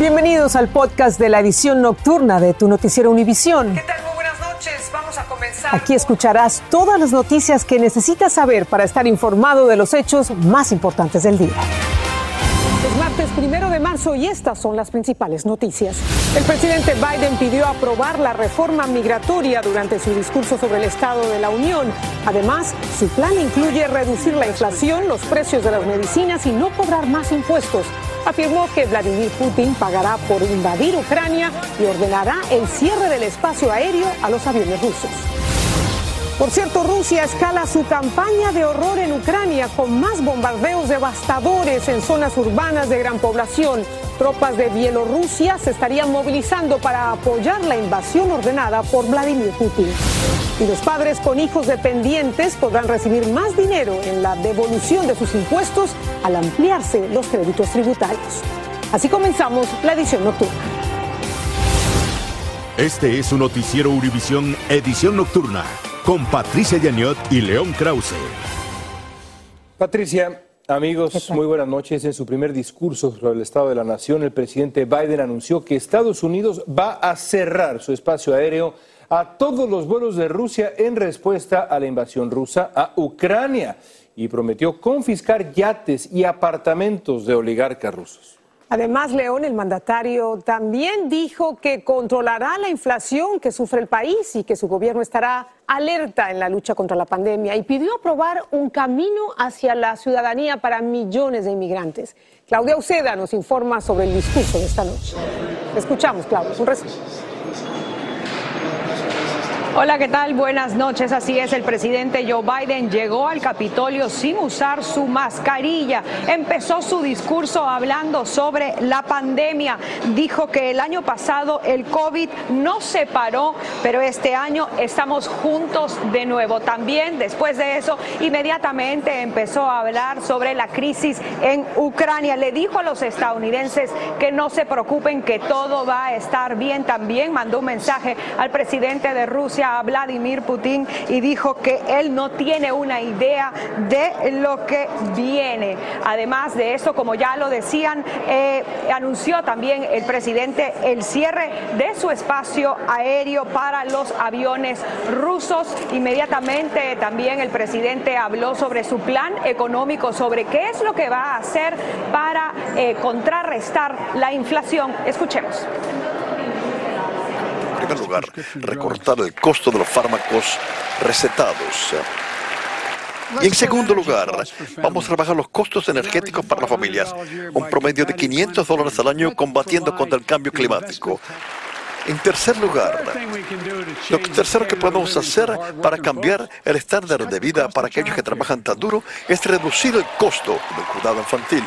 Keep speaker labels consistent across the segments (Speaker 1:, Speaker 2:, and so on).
Speaker 1: Bienvenidos al podcast de la edición nocturna de tu noticiero Univisión.
Speaker 2: ¿Qué tal? Muy buenas noches. Vamos a comenzar.
Speaker 1: Aquí escucharás todas las noticias que necesitas saber para estar informado de los hechos más importantes del día. Es martes primero de marzo y estas son las principales noticias. El presidente Biden pidió aprobar la reforma migratoria durante su discurso sobre el Estado de la Unión. Además, su plan incluye reducir la inflación, los precios de las medicinas y no cobrar más impuestos afirmó que Vladimir Putin pagará por invadir Ucrania y ordenará el cierre del espacio aéreo a los aviones rusos. Por cierto, Rusia escala su campaña de horror en Ucrania con más bombardeos devastadores en zonas urbanas de gran población. Tropas de Bielorrusia se estarían movilizando para apoyar la invasión ordenada por Vladimir Putin. Y los padres con hijos dependientes podrán recibir más dinero en la devolución de sus impuestos al ampliarse los créditos tributarios. Así comenzamos la edición nocturna.
Speaker 3: Este es un noticiero Univisión Edición Nocturna con Patricia Yaniot y León Krause.
Speaker 4: Patricia, amigos, muy buenas noches. En su primer discurso sobre el Estado de la Nación, el presidente Biden anunció que Estados Unidos va a cerrar su espacio aéreo a todos los vuelos de Rusia en respuesta a la invasión rusa a Ucrania y prometió confiscar yates y apartamentos de oligarcas rusos.
Speaker 1: Además, León, el mandatario, también dijo que controlará la inflación que sufre el país y que su gobierno estará alerta en la lucha contra la pandemia y pidió aprobar un camino hacia la ciudadanía para millones de inmigrantes. Claudia Uceda nos informa sobre el discurso de esta noche. Escuchamos, Claudia, un resumen.
Speaker 5: Hola, ¿qué tal? Buenas noches. Así es, el presidente Joe Biden llegó al Capitolio sin usar su mascarilla. Empezó su discurso hablando sobre la pandemia. Dijo que el año pasado el COVID no se paró, pero este año estamos juntos de nuevo. También después de eso, inmediatamente empezó a hablar sobre la crisis en Ucrania. Le dijo a los estadounidenses que no se preocupen, que todo va a estar bien. También mandó un mensaje al presidente de Rusia a Vladimir Putin y dijo que él no tiene una idea de lo que viene. Además de eso, como ya lo decían, eh, anunció también el presidente el cierre de su espacio aéreo para los aviones rusos. Inmediatamente también el presidente habló sobre su plan económico, sobre qué es lo que va a hacer para eh, contrarrestar la inflación. Escuchemos
Speaker 6: primer lugar, recortar el costo de los fármacos recetados. Y en segundo lugar, vamos a rebajar los costos energéticos para las familias, un promedio de 500 dólares al año combatiendo contra el cambio climático. En tercer lugar, lo tercero que podemos hacer para cambiar el estándar de vida para aquellos que trabajan tan duro es reducir el costo del cuidado infantil.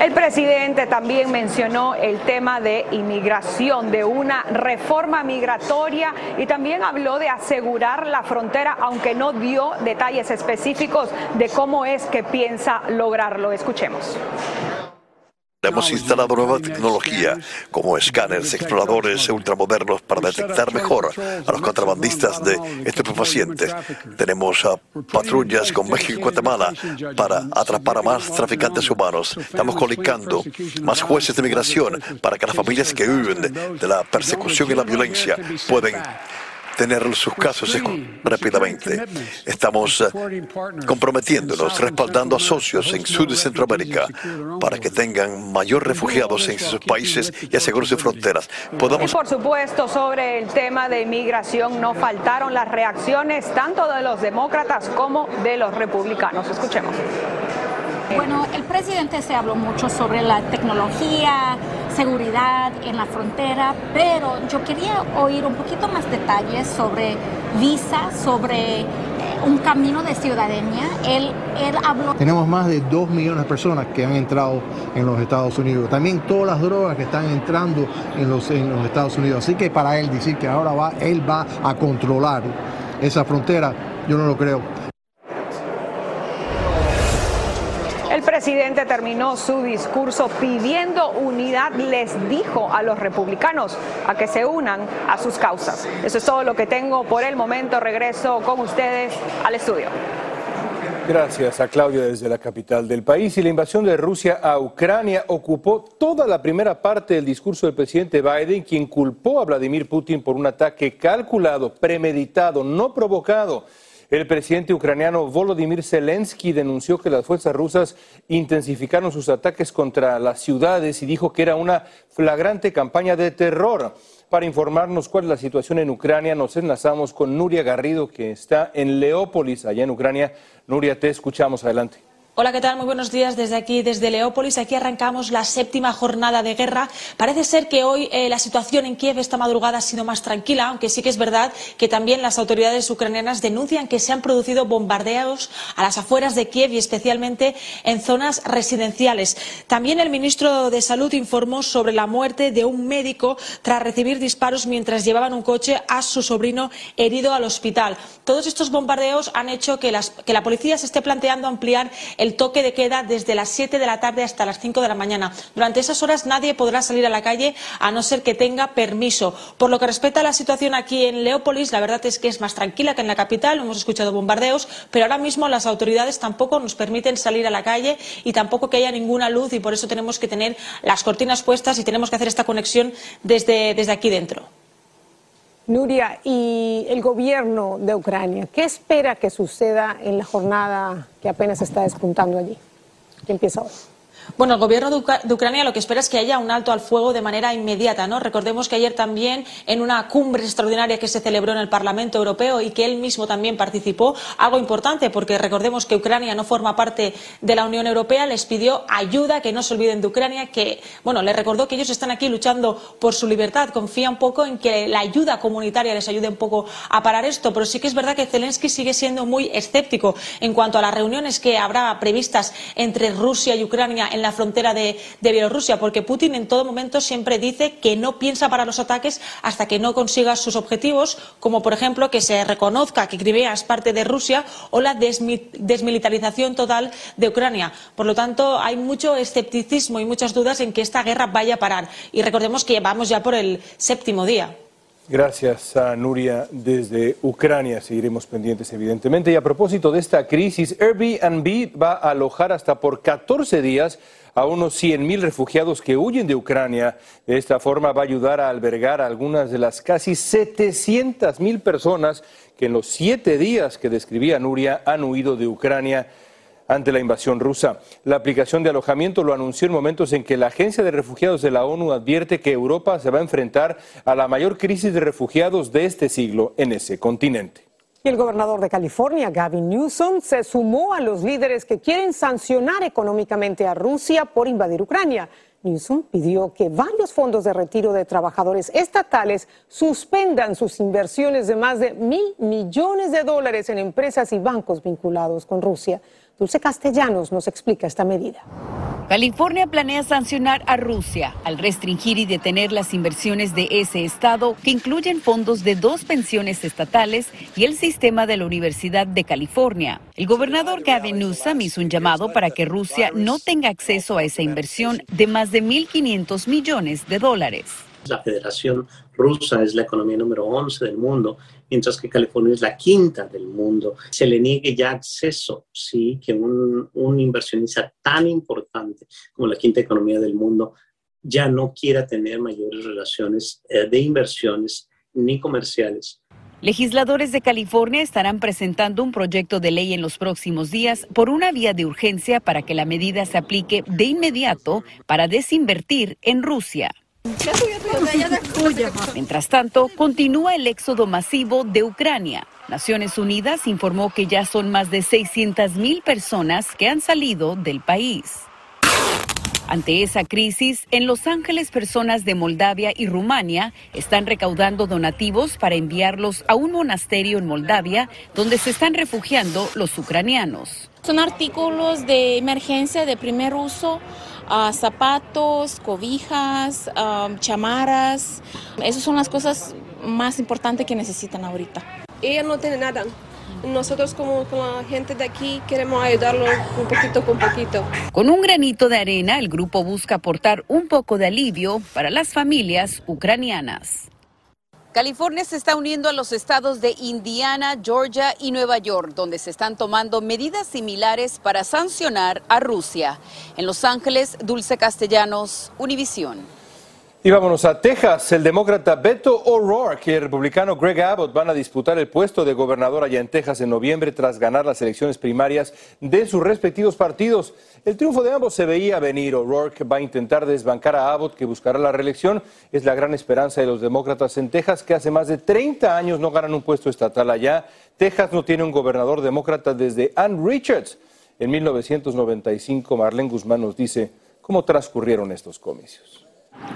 Speaker 5: El presidente también mencionó el tema de inmigración, de una reforma migratoria y también habló de asegurar la frontera, aunque no dio detalles específicos de cómo es que piensa lograrlo. Escuchemos.
Speaker 6: Hemos instalado nueva tecnología como escáneres exploradores ultramodernos para detectar mejor a los contrabandistas de estupefacientes. Tenemos patrullas con México y Guatemala para atrapar a más traficantes humanos. Estamos colicando más jueces de migración para que las familias que viven de la persecución y la violencia pueden tener sus casos rápidamente. Estamos eh, comprometiendo,nos respaldando a socios en Sud y Centroamérica para que tengan mayor refugiados en sus países y aseguren sus fronteras.
Speaker 5: Podamos... Y por supuesto, sobre el tema de inmigración no faltaron las reacciones tanto de los demócratas como de los republicanos. Escuchemos.
Speaker 7: Bueno, el presidente se habló mucho sobre la tecnología, seguridad en la frontera, pero yo quería oír un poquito más detalles sobre visa, sobre eh, un camino de ciudadanía. Él, él habló.
Speaker 8: Tenemos más de dos millones de personas que han entrado en los Estados Unidos. También todas las drogas que están entrando en los, en los Estados Unidos. Así que para él decir que ahora va, él va a controlar esa frontera, yo no lo creo.
Speaker 5: Presidente terminó su discurso pidiendo unidad, les dijo a los republicanos a que se unan a sus causas. Eso es todo lo que tengo por el momento. Regreso con ustedes al estudio.
Speaker 4: Gracias a Claudia desde la capital del país. Y la invasión de Rusia a Ucrania ocupó toda la primera parte del discurso del presidente Biden, quien culpó a Vladimir Putin por un ataque calculado, premeditado, no provocado. El presidente ucraniano Volodymyr Zelensky denunció que las fuerzas rusas intensificaron sus ataques contra las ciudades y dijo que era una flagrante campaña de terror. Para informarnos cuál es la situación en Ucrania, nos enlazamos con Nuria Garrido, que está en Leópolis, allá en Ucrania. Nuria, te escuchamos. Adelante.
Speaker 9: Hola, ¿qué tal? Muy buenos días desde aquí, desde Leópolis. Aquí arrancamos la séptima jornada de guerra. Parece ser que hoy eh, la situación en Kiev esta madrugada ha sido más tranquila, aunque sí que es verdad que también las autoridades ucranianas denuncian que se han producido bombardeos a las afueras de Kiev y especialmente en zonas residenciales. También el ministro de Salud informó sobre la muerte de un médico tras recibir disparos mientras llevaban un coche a su sobrino herido al hospital. Todos estos bombardeos han hecho que, que la policía se esté planteando ampliar toque de queda desde las 7 de la tarde hasta las 5 de la mañana. Durante esas horas nadie podrá salir a la calle a no ser que tenga permiso. Por lo que respecta a la situación aquí en Leópolis, la verdad es que es más tranquila que en la capital. Hemos escuchado bombardeos, pero ahora mismo las autoridades tampoco nos permiten salir a la calle y tampoco que haya ninguna luz y por eso tenemos que tener las cortinas puestas y tenemos que hacer esta conexión desde, desde aquí dentro.
Speaker 1: Nuria, y el gobierno de Ucrania, ¿qué espera que suceda en la jornada que apenas está despuntando allí? ¿Qué empieza hoy?
Speaker 9: Bueno, el gobierno de, Ucrania lo que espera es que haya un alto al fuego de manera inmediata, ¿no? Recordemos que ayer también en una cumbre extraordinaria que se celebró en el Parlamento Europeo y que él mismo también participó, algo importante porque recordemos que Ucrania no forma parte de la Unión Europea, les pidió ayuda, que no se olviden de Ucrania, que, bueno, les recordó que ellos están aquí luchando por su libertad, confía un poco en que la ayuda comunitaria les ayude un poco a parar esto, pero sí que es verdad que Zelensky sigue siendo muy escéptico en cuanto a las reuniones que habrá previstas entre Rusia y Ucrania en la frontera de, Bielorrusia, porque Putin en todo momento siempre dice que no piensa para los ataques hasta que no consiga sus objetivos, como por ejemplo que se reconozca que Crimea es parte de Rusia o la desmilitarización total de Ucrania. Por lo tanto, hay mucho escepticismo y muchas dudas en que esta guerra vaya a parar. Y recordemos que vamos ya por el séptimo día.
Speaker 4: Gracias a Nuria desde Ucrania. Seguiremos pendientes, evidentemente. Y a propósito de esta crisis, Airbnb va a alojar hasta por 14 días a unos 100.000 refugiados que huyen de Ucrania. De esta forma va a ayudar a albergar a algunas de las casi 700.000 personas que en los siete días que describía Nuria han huido de Ucrania ante la invasión rusa. La aplicación de alojamiento lo anunció en momentos en que la Agencia de Refugiados de la ONU advierte que Europa se va a enfrentar a la mayor crisis de refugiados de este siglo en ese continente.
Speaker 1: Y el gobernador de California, Gavin Newsom, se sumó a los líderes que quieren sancionar económicamente a Rusia por invadir Ucrania. Newsom pidió que varios fondos de retiro de trabajadores estatales suspendan sus inversiones de más de mil millones de dólares en empresas y bancos vinculados con Rusia. Dulce Castellanos nos explica esta medida.
Speaker 10: California planea sancionar a Rusia al restringir y detener las inversiones de ese estado, que incluyen fondos de dos pensiones estatales y el sistema de la Universidad de California. El gobernador Gavin Newsom hizo un llamado para que Rusia no tenga acceso a esa inversión de más de 1.500 millones de dólares.
Speaker 11: La Federación Rusa es la economía número 11 del mundo mientras que California es la quinta del mundo. Se le niegue ya acceso, sí, que un, inversionista tan importante como la quinta economía del mundo ya no quiera tener mayores relaciones eh, de inversiones ni comerciales
Speaker 10: Legisladores de California estarán presentando un proyecto de ley en los próximos días por una vía de urgencia para que la medida se aplique de inmediato para desinvertir en Rusia. Mientras tanto, continúa el éxodo masivo de Ucrania. Naciones Unidas informó que ya son más de 600 mil personas que han salido del país. Ante esa crisis, en Los Ángeles personas de Moldavia y Rumania están recaudando donativos para enviarlos a un monasterio en Moldavia donde se están refugiando los ucranianos.
Speaker 12: Son artículos de emergencia de primer uso zapatos, cobijas, chamaras. Esas son las cosas más importantes que necesitan ahorita.
Speaker 13: Ella no tiene nada. Nosotros como, la gente de aquí queremos ayudarlo un poquito con poquito.
Speaker 10: Con un granito de arena, el grupo busca aportar un poco de alivio para las familias ucranianas. California se está uniendo a los estados de Indiana, Georgia y Nueva York, donde se están tomando medidas similares para sancionar a Rusia. En Los Ángeles, Dulce Castellanos, Univisión.
Speaker 4: Y vámonos a Texas. El demócrata Beto O'Rourke y el republicano Greg Abbott van a disputar el puesto de gobernador allá en Texas en noviembre tras ganar las elecciones primarias de sus respectivos partidos. El triunfo de ambos se veía venir. O'Rourke va a intentar desbancar a Abbott, que buscará la reelección. Es la gran esperanza de los demócratas en Texas, que hace más de 30 años no ganan un puesto estatal allá. Texas no tiene un gobernador demócrata desde Ann Richards. En 1995, Marlene Guzmán nos dice cómo transcurrieron estos comicios.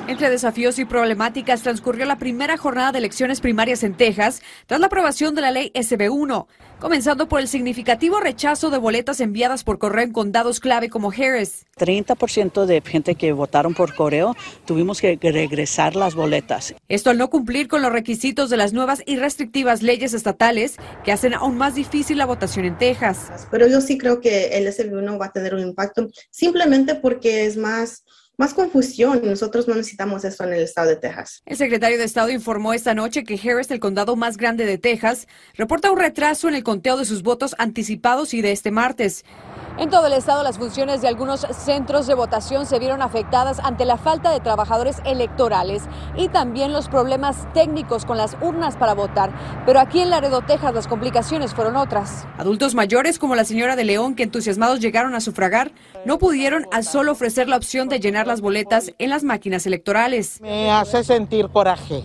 Speaker 14: Entre desafíos y problemáticas transcurrió la primera jornada de elecciones primarias en Texas tras la aprobación de la ley SB1, comenzando por el significativo rechazo de boletas enviadas por correo en condados clave como Harris.
Speaker 15: 30% de gente que votaron por correo tuvimos que regresar las boletas.
Speaker 14: Esto al no cumplir con los requisitos de las nuevas y restrictivas leyes estatales que hacen aún más difícil la votación en Texas.
Speaker 16: Pero yo sí creo que el SB1 va a tener un impacto simplemente porque es más más confusión. Nosotros no necesitamos esto en el estado de Texas.
Speaker 14: El secretario de Estado informó esta noche que Harris, el condado más grande de Texas, reporta un retraso en el conteo de sus votos anticipados y de este martes. En todo el estado, las funciones de algunos centros de votación se vieron afectadas ante la falta de trabajadores electorales y también los problemas técnicos con las urnas para votar. Pero aquí en Laredo, Texas, las complicaciones fueron otras. Adultos mayores, como la señora de León, que entusiasmados llegaron a sufragar, no pudieron al solo ofrecer la opción de llenar las boletas en las máquinas electorales.
Speaker 17: Me hace sentir coraje,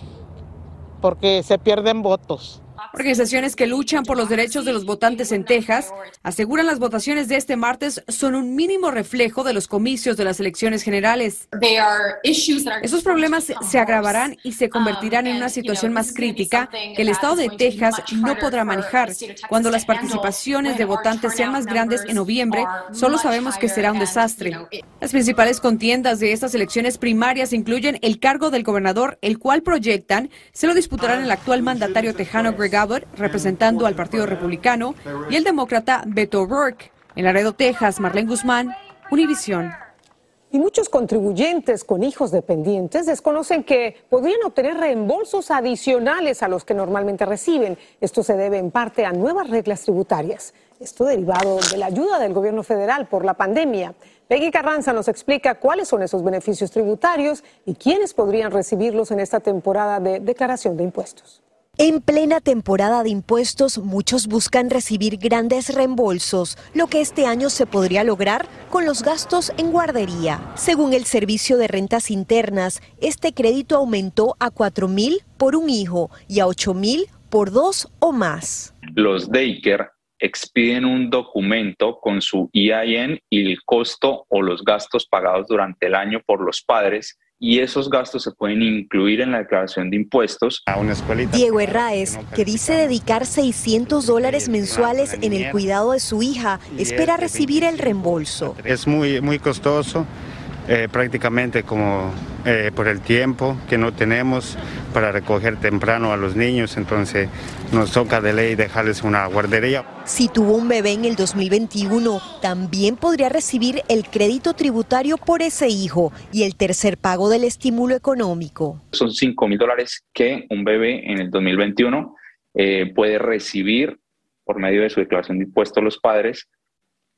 Speaker 17: porque se pierden votos.
Speaker 14: Organizaciones que luchan por los derechos de los votantes en Texas aseguran las votaciones de este martes son un mínimo reflejo de los comicios de las elecciones generales. Esos problemas se agravarán y se convertirán en una situación más crítica que el estado de Texas no podrá manejar. Cuando las participaciones de votantes sean más grandes en noviembre, solo sabemos que será un desastre. Las principales contiendas de estas elecciones primarias incluyen el cargo del gobernador, el cual proyectan se lo disputarán el actual mandatario tejano Greg Abbott, representando al Partido Republicano, y el demócrata Beto O'Rourke. En Laredo, Texas, Marlene Guzmán, Univisión.
Speaker 1: Y muchos contribuyentes con hijos dependientes desconocen que podrían obtener reembolsos adicionales a los que normalmente reciben. Esto se debe en parte a nuevas reglas tributarias. Esto derivado de la ayuda del gobierno federal por la pandemia. Peggy Carranza nos explica cuáles son esos beneficios tributarios y quiénes podrían recibirlos en esta temporada de declaración de impuestos.
Speaker 18: En plena temporada de impuestos, muchos buscan recibir grandes reembolsos, lo que este año se podría lograr con los gastos en guardería. Según el Servicio de Rentas Internas, este crédito aumentó a 4 mil por un hijo y a 8 mil por dos o más.
Speaker 19: Los daycare expiden un documento con su EIN y el costo o los gastos pagados durante el año por los padres y esos gastos se pueden incluir en la declaración de impuestos.
Speaker 18: A una escuelita. Diego Herráez, que dice dedicar 600 dólares mensuales en el cuidado de su hija, espera recibir el reembolso.
Speaker 20: Es muy, muy costoso. Eh, prácticamente como eh, por el tiempo que no tenemos para recoger temprano a los niños, entonces nos toca de ley dejarles una guardería.
Speaker 18: Si tuvo un bebé en el 2021, también podría recibir el crédito tributario por ese hijo y el tercer pago del estímulo económico.
Speaker 19: Son 5 mil dólares que un bebé en el 2021 eh, puede recibir por medio de su declaración de impuestos los padres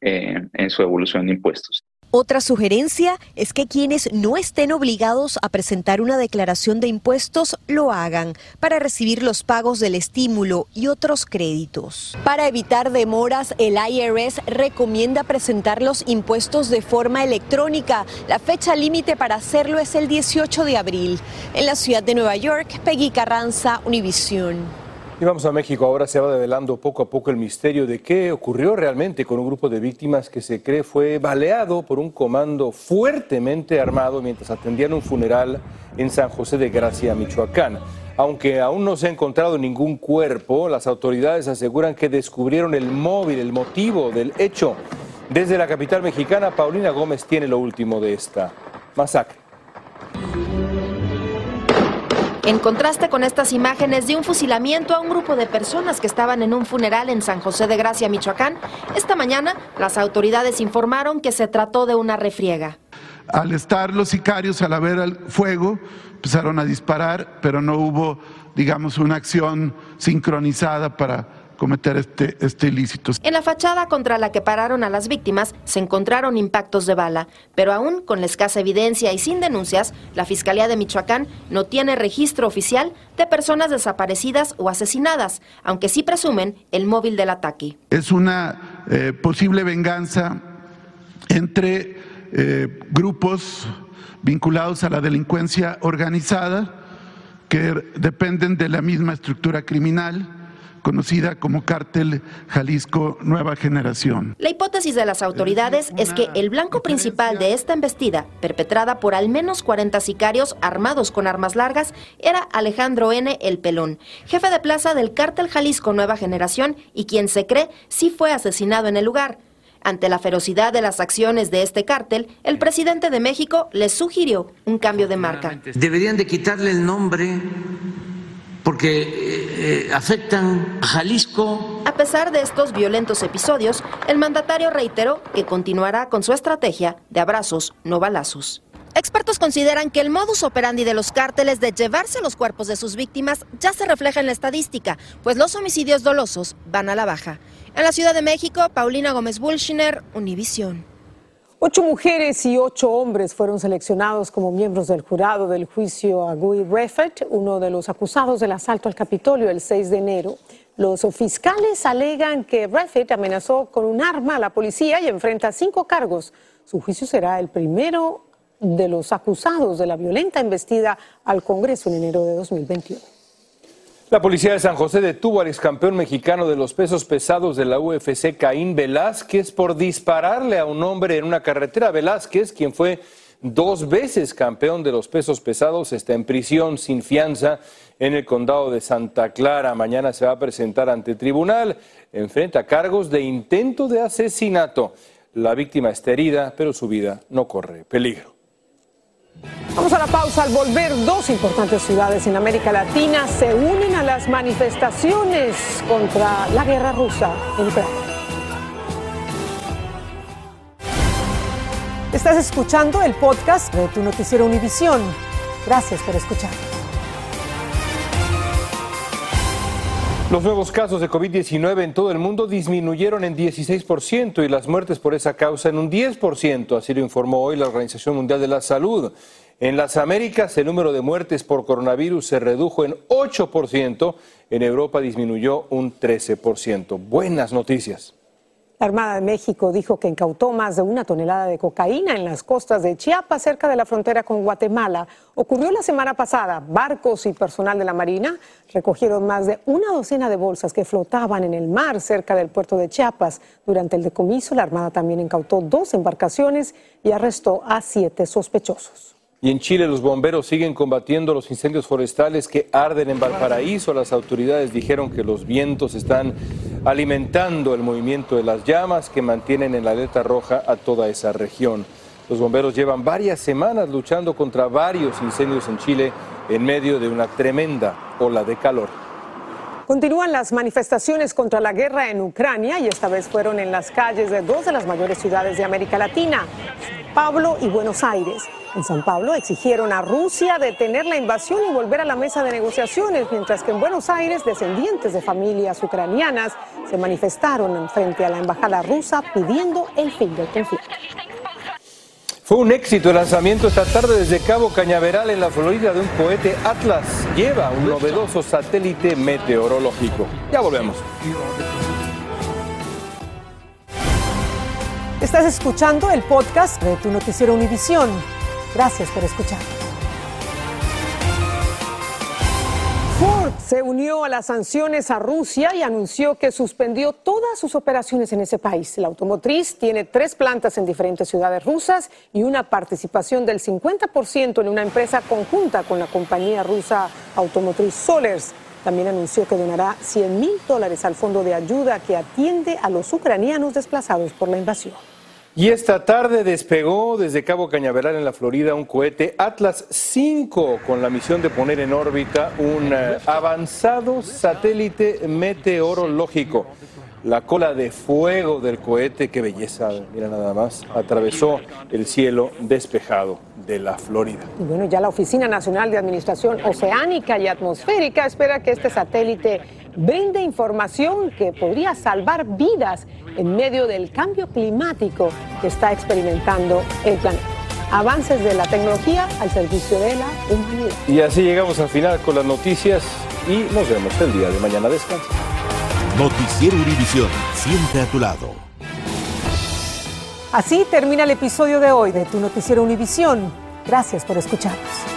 Speaker 19: en su evolución de impuestos.
Speaker 18: Otra sugerencia es que quienes no estén obligados a presentar una declaración de impuestos lo hagan para recibir los pagos del estímulo y otros créditos. Para evitar demoras, el IRS recomienda presentar los impuestos de forma electrónica. La fecha límite para hacerlo es el 18 de abril. En la ciudad de Nueva York, Peggy Carranza, Univision.
Speaker 4: Y vamos a México. Ahora se va develando poco a poco el misterio de qué ocurrió realmente con un grupo de víctimas que se cree fue baleado por un comando fuertemente armado mientras atendían un funeral en San José de Gracia, Michoacán. Aunque aún no se ha encontrado ningún cuerpo, las autoridades aseguran que descubrieron el móvil, el motivo del hecho. Desde la capital mexicana, Paulina Gómez tiene lo último de esta masacre.
Speaker 21: En contraste con estas imágenes de un fusilamiento a un grupo de personas que estaban en un funeral en San José de Gracia, Michoacán, esta mañana las autoridades informaron que se trató de una refriega.
Speaker 22: al estar los sicarios, al haber el fuego, empezaron a disparar, pero no hubo, digamos, una acción sincronizada para cometer este, este ilícito.
Speaker 21: En la fachada contra la que pararon a las víctimas se encontraron impactos de bala, pero aún con la escasa evidencia y sin denuncias, la Fiscalía de Michoacán no tiene registro oficial de personas desaparecidas o asesinadas, aunque sí presumen el móvil del ataque.
Speaker 22: Es una eh, posible venganza entre eh, grupos vinculados a la delincuencia organizada que dependen de la misma estructura criminal conocida como Cártel Jalisco Nueva Generación.
Speaker 21: La hipótesis de las autoridades es que el blanco principal de esta embestida, perpetrada por al menos 40 sicarios armados con armas largas, era Alejandro N. El Pelón, jefe de plaza del Cártel Jalisco Nueva Generación y quien se cree sí fue asesinado en el lugar. Ante la ferocidad de las acciones de este cártel, el presidente de México le sugirió un cambio de marca.
Speaker 23: Deberían de quitarle el nombre porque eh, eh, afectan a Jalisco.
Speaker 21: A pesar de estos violentos episodios, el mandatario reiteró que continuará con su estrategia de abrazos, no balazos. Expertos consideran que el modus operandi de los cárteles de llevarse los cuerpos de sus víctimas ya se refleja en la estadística, pues los homicidios dolosos van a la baja. En la Ciudad de México, Paulina Gómez Bulshiner, Univisión.
Speaker 1: Ocho mujeres y ocho hombres fueron seleccionados como miembros del jurado del juicio a Guy uno de los acusados del asalto al Capitolio el 6 de enero. Los fiscales alegan que Refet amenazó con un arma a la policía y enfrenta cinco cargos. Su juicio será el primero de los acusados de la violenta embestida al Congreso en enero de 2021.
Speaker 4: La policía de San José detuvo al ex campeón mexicano de los pesos pesados de la UFC, Caín Velázquez, por dispararle a un hombre en una carretera. Velázquez, quien fue dos veces campeón de los pesos pesados, está en prisión sin fianza en el condado de Santa Clara. Mañana se va a presentar ante tribunal. Enfrenta cargos de intento de asesinato. La víctima está herida, pero su vida no corre peligro.
Speaker 1: Vamos a la pausa. Al volver, dos importantes ciudades en América Latina se unen a las manifestaciones contra la guerra rusa en Ucrania. Estás escuchando el podcast de tu noticiero Univisión. Gracias por escuchar.
Speaker 4: Los nuevos casos de COVID-19 en todo el mundo disminuyeron en 16% y las muertes por esa causa en un 10%, así lo informó hoy la Organización Mundial de la Salud. En las Américas el número de muertes por coronavirus se redujo en 8%, en Europa disminuyó un 13%. Buenas noticias.
Speaker 1: La Armada de México dijo que incautó más de una tonelada de cocaína en las costas de Chiapas, cerca de la frontera con Guatemala. Ocurrió la semana pasada. Barcos y personal de la Marina recogieron más de una docena de bolsas que flotaban en el mar cerca del puerto de Chiapas. Durante el decomiso, la Armada también incautó dos embarcaciones y arrestó a siete sospechosos.
Speaker 4: Y en Chile los bomberos siguen combatiendo los incendios forestales que arden en Valparaíso. Las autoridades dijeron que los vientos están alimentando el movimiento de las llamas que mantienen en la alerta roja a toda esa región. Los bomberos llevan varias semanas luchando contra varios incendios en Chile en medio de una tremenda ola de calor.
Speaker 1: Continúan las manifestaciones contra la guerra en Ucrania y esta vez fueron en las calles de dos de las mayores ciudades de América Latina, Pablo y Buenos Aires. En San Pablo exigieron a Rusia detener la invasión y volver a la mesa de negociaciones, mientras que en Buenos Aires descendientes de familias ucranianas se manifestaron frente a la embajada rusa pidiendo el fin del conflicto.
Speaker 4: Fue un éxito el lanzamiento esta tarde desde Cabo Cañaveral en la Florida de un cohete Atlas. Lleva un novedoso satélite meteorológico. Ya volvemos.
Speaker 1: Estás escuchando el podcast de tu noticiero Univisión. Gracias por escuchar. Se unió a las sanciones a Rusia y anunció que suspendió todas sus operaciones en ese país. La automotriz tiene tres plantas en diferentes ciudades rusas y una participación del 50% en una empresa conjunta con la compañía rusa automotriz Solers. También anunció que donará 100 mil dólares al fondo de ayuda que atiende a los ucranianos desplazados por la invasión.
Speaker 4: Y esta tarde despegó desde Cabo Cañaveral en la Florida un cohete Atlas 5 con la misión de poner en órbita un eh, avanzado satélite meteorológico. la cola de fuego del cohete, qué belleza, mira nada más, atravesó el cielo despejado de la Florida.
Speaker 1: Y bueno, ya la Oficina Nacional de Administración Oceánica y Atmosférica espera que este satélite brinde información que podría salvar vidas en medio del cambio climático que está experimentando el planeta. Avances de la tecnología al servicio de la humanidad.
Speaker 4: Y así llegamos al final con las noticias y nos vemos el día de mañana. Descansa.
Speaker 24: Noticiero Univisión, siempre a tu lado.
Speaker 1: Así termina el episodio de hoy de Tu Noticiero Univisión. Gracias por escucharnos.